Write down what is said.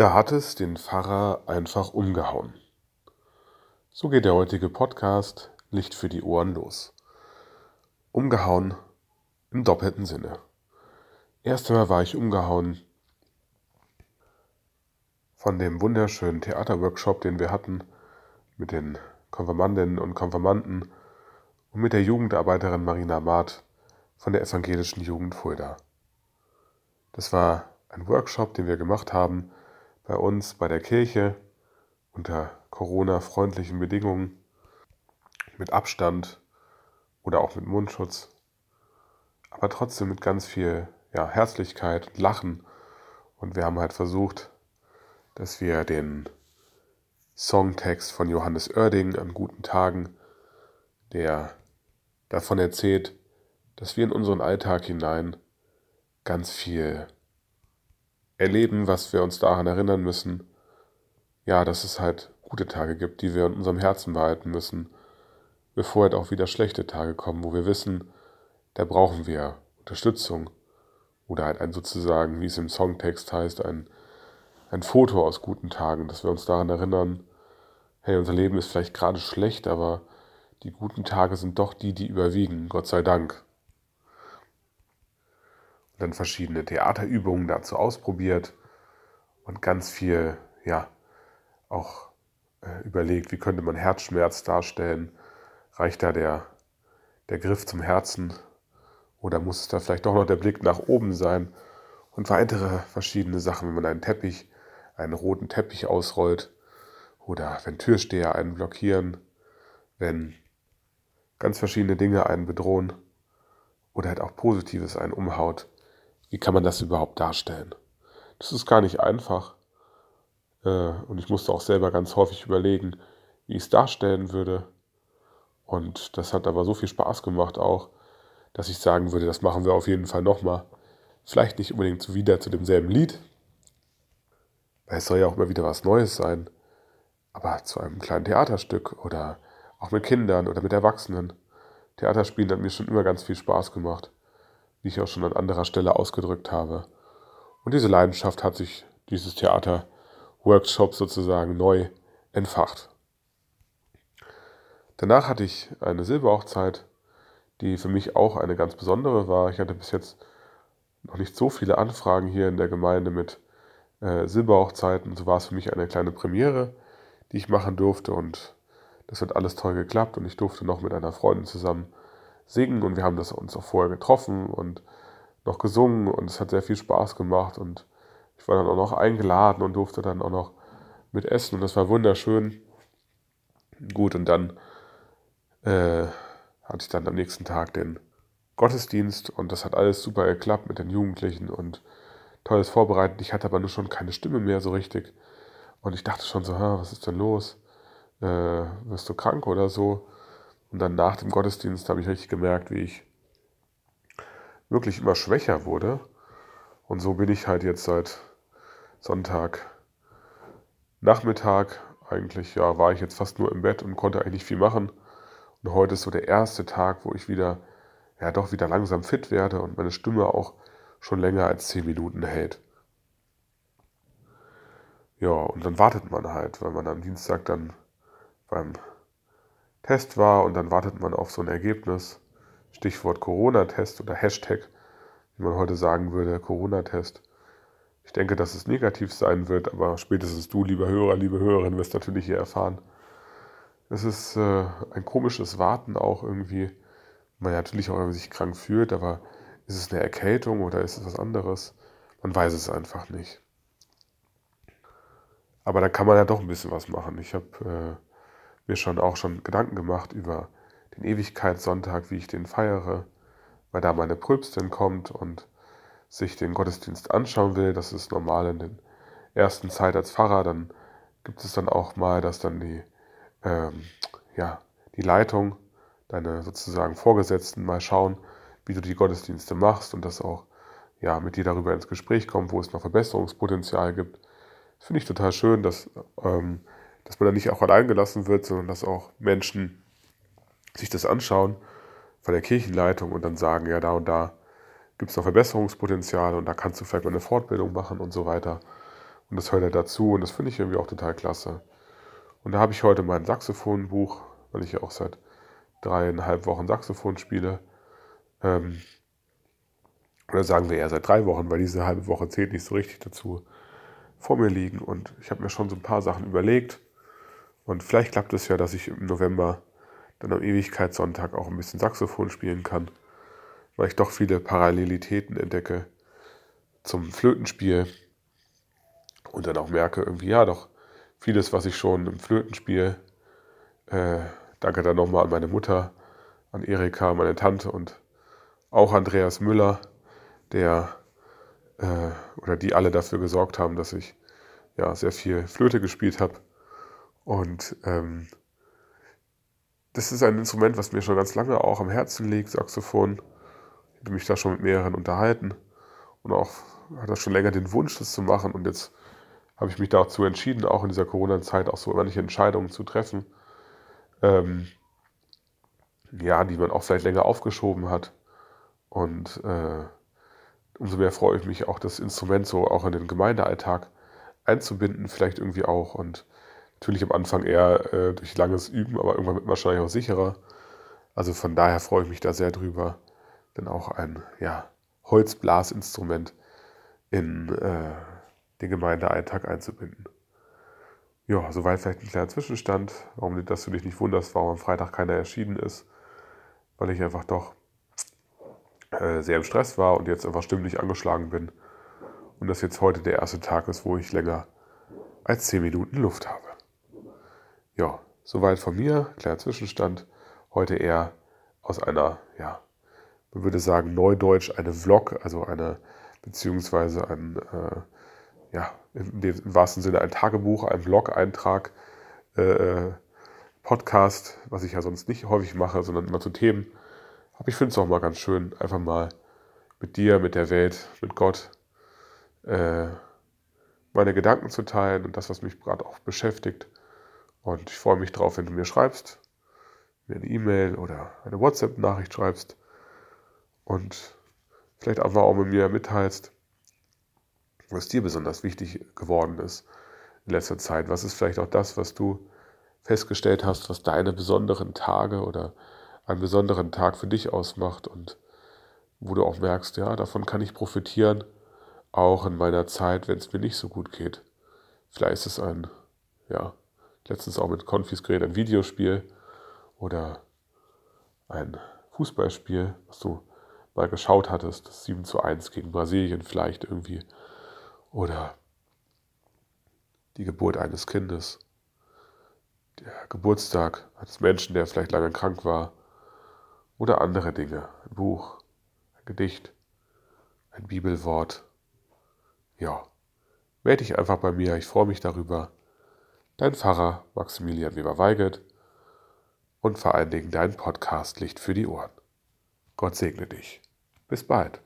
Da hat es den Pfarrer einfach umgehauen. So geht der heutige Podcast Licht für die Ohren los. Umgehauen im doppelten Sinne. Erst einmal war ich umgehauen von dem wunderschönen Theaterworkshop, den wir hatten mit den Konfirmandinnen und Konfirmanden und mit der Jugendarbeiterin Marina Maat von der evangelischen Jugend Fulda. Das war ein Workshop, den wir gemacht haben bei uns bei der Kirche unter Corona-freundlichen Bedingungen mit Abstand oder auch mit Mundschutz, aber trotzdem mit ganz viel ja, Herzlichkeit und Lachen. Und wir haben halt versucht, dass wir den Songtext von Johannes Oerding an guten Tagen, der davon erzählt, dass wir in unseren Alltag hinein ganz viel erleben, was wir uns daran erinnern müssen, ja, dass es halt gute Tage gibt, die wir in unserem Herzen behalten müssen, bevor halt auch wieder schlechte Tage kommen, wo wir wissen, da brauchen wir Unterstützung. Oder halt ein sozusagen, wie es im Songtext heißt, ein, ein Foto aus guten Tagen, dass wir uns daran erinnern, hey, unser Leben ist vielleicht gerade schlecht, aber die guten Tage sind doch die, die überwiegen, Gott sei Dank dann verschiedene Theaterübungen dazu ausprobiert und ganz viel, ja, auch äh, überlegt, wie könnte man Herzschmerz darstellen. Reicht da der, der Griff zum Herzen oder muss es da vielleicht doch noch der Blick nach oben sein? Und weitere verschiedene Sachen, wenn man einen Teppich, einen roten Teppich ausrollt oder wenn Türsteher einen blockieren, wenn ganz verschiedene Dinge einen bedrohen oder halt auch Positives einen umhaut. Wie kann man das überhaupt darstellen? Das ist gar nicht einfach. Äh, und ich musste auch selber ganz häufig überlegen, wie ich es darstellen würde. Und das hat aber so viel Spaß gemacht auch, dass ich sagen würde, das machen wir auf jeden Fall nochmal. Vielleicht nicht unbedingt wieder zu demselben Lied, weil es soll ja auch immer wieder was Neues sein, aber zu einem kleinen Theaterstück oder auch mit Kindern oder mit Erwachsenen. Theaterspielen hat mir schon immer ganz viel Spaß gemacht wie ich auch schon an anderer Stelle ausgedrückt habe. Und diese Leidenschaft hat sich dieses Theater-Workshop sozusagen neu entfacht. Danach hatte ich eine Silberhochzeit, die für mich auch eine ganz besondere war. Ich hatte bis jetzt noch nicht so viele Anfragen hier in der Gemeinde mit äh, Silberhochzeiten. So war es für mich eine kleine Premiere, die ich machen durfte und das hat alles toll geklappt und ich durfte noch mit einer Freundin zusammen singen und wir haben das uns auch vorher getroffen und noch gesungen und es hat sehr viel Spaß gemacht und ich war dann auch noch eingeladen und durfte dann auch noch mit essen und das war wunderschön. Gut, und dann äh, hatte ich dann am nächsten Tag den Gottesdienst und das hat alles super geklappt mit den Jugendlichen und tolles vorbereitet. Ich hatte aber nur schon keine Stimme mehr so richtig und ich dachte schon so, was ist denn los? Äh, wirst du krank oder so? Und dann nach dem Gottesdienst habe ich richtig gemerkt, wie ich wirklich immer schwächer wurde. Und so bin ich halt jetzt seit Sonntag Nachmittag eigentlich, ja, war ich jetzt fast nur im Bett und konnte eigentlich viel machen. Und heute ist so der erste Tag, wo ich wieder, ja, doch wieder langsam fit werde und meine Stimme auch schon länger als zehn Minuten hält. Ja, und dann wartet man halt, weil man am Dienstag dann beim Test war und dann wartet man auf so ein Ergebnis. Stichwort Corona-Test oder Hashtag, wie man heute sagen würde, Corona-Test. Ich denke, dass es negativ sein wird, aber spätestens du, lieber Hörer, liebe Hörerin, wirst natürlich hier erfahren. Es ist äh, ein komisches Warten auch irgendwie. Man natürlich auch, wenn man sich krank fühlt, aber ist es eine Erkältung oder ist es was anderes? Man weiß es einfach nicht. Aber da kann man ja doch ein bisschen was machen. Ich habe äh, mir schon auch schon Gedanken gemacht über den Ewigkeitssonntag, wie ich den feiere, weil da meine Pröbstin kommt und sich den Gottesdienst anschauen will. Das ist normal in der ersten Zeit als Pfarrer. Dann gibt es dann auch mal, dass dann die, ähm, ja, die Leitung, deine sozusagen Vorgesetzten mal schauen, wie du die Gottesdienste machst und das auch ja, mit dir darüber ins Gespräch kommen, wo es noch Verbesserungspotenzial gibt. Das finde ich total schön, dass ähm, dass man da nicht auch allein gelassen wird, sondern dass auch Menschen sich das anschauen von der Kirchenleitung und dann sagen, ja, da und da gibt es noch Verbesserungspotenzial und da kannst du vielleicht mal eine Fortbildung machen und so weiter. Und das hört er dazu und das finde ich irgendwie auch total klasse. Und da habe ich heute mein Saxophonbuch, weil ich ja auch seit dreieinhalb Wochen Saxophon spiele. Ähm, oder sagen wir eher seit drei Wochen, weil diese halbe Woche zählt nicht so richtig dazu, vor mir liegen. Und ich habe mir schon so ein paar Sachen überlegt. Und vielleicht klappt es ja, dass ich im November dann am Ewigkeitssonntag auch ein bisschen Saxophon spielen kann, weil ich doch viele Parallelitäten entdecke zum Flötenspiel und dann auch merke, irgendwie, ja, doch vieles, was ich schon im Flötenspiel, äh, danke dann nochmal an meine Mutter, an Erika, meine Tante und auch Andreas Müller, der äh, oder die alle dafür gesorgt haben, dass ich ja sehr viel Flöte gespielt habe. Und ähm, das ist ein Instrument, was mir schon ganz lange auch am Herzen liegt, Saxophon. Ich habe mich da schon mit mehreren unterhalten und auch hatte schon länger den Wunsch, das zu machen. Und jetzt habe ich mich dazu entschieden, auch in dieser Corona-Zeit auch so manche Entscheidungen zu treffen, ähm, ja, die man auch vielleicht länger aufgeschoben hat. Und äh, umso mehr freue ich mich auch, das Instrument so auch in den Gemeindealltag einzubinden, vielleicht irgendwie auch. Und natürlich am Anfang eher äh, durch langes Üben, aber irgendwann wird man wahrscheinlich auch sicherer. Also von daher freue ich mich da sehr drüber, denn auch ein ja, Holzblasinstrument in äh, den Gemeindealltag einzubinden. Ja, soweit vielleicht ein kleiner Zwischenstand, warum dass du dich nicht wunderst, warum am Freitag keiner erschienen ist, weil ich einfach doch äh, sehr im Stress war und jetzt einfach stimmlich angeschlagen bin und das jetzt heute der erste Tag ist, wo ich länger als 10 Minuten Luft habe. Ja, soweit von mir, kleiner Zwischenstand, heute eher aus einer, ja, man würde sagen Neudeutsch, eine Vlog, also eine, beziehungsweise ein, äh, ja, im, im wahrsten Sinne ein Tagebuch, ein Blog-Eintrag, äh, äh, Podcast, was ich ja sonst nicht häufig mache, sondern immer zu Themen. Aber ich finde es auch mal ganz schön, einfach mal mit dir, mit der Welt, mit Gott äh, meine Gedanken zu teilen und das, was mich gerade auch beschäftigt. Und ich freue mich drauf, wenn du mir schreibst, mir eine E-Mail oder eine WhatsApp-Nachricht schreibst und vielleicht einfach auch mit mir mitteilst, was dir besonders wichtig geworden ist in letzter Zeit. Was ist vielleicht auch das, was du festgestellt hast, was deine besonderen Tage oder einen besonderen Tag für dich ausmacht und wo du auch merkst, ja, davon kann ich profitieren, auch in meiner Zeit, wenn es mir nicht so gut geht. Vielleicht ist es ein, ja, letztens auch mit geredet, ein Videospiel oder ein Fußballspiel, was du mal geschaut hattest, das 7 zu 1 gegen Brasilien vielleicht irgendwie oder die Geburt eines Kindes, der Geburtstag eines Menschen, der vielleicht lange krank war, oder andere Dinge, ein Buch, ein Gedicht, ein Bibelwort. Ja, melde dich einfach bei mir, ich freue mich darüber. Dein Pfarrer Maximilian Weber-Weigelt und vor allen Dingen dein Podcast Licht für die Ohren. Gott segne dich. Bis bald.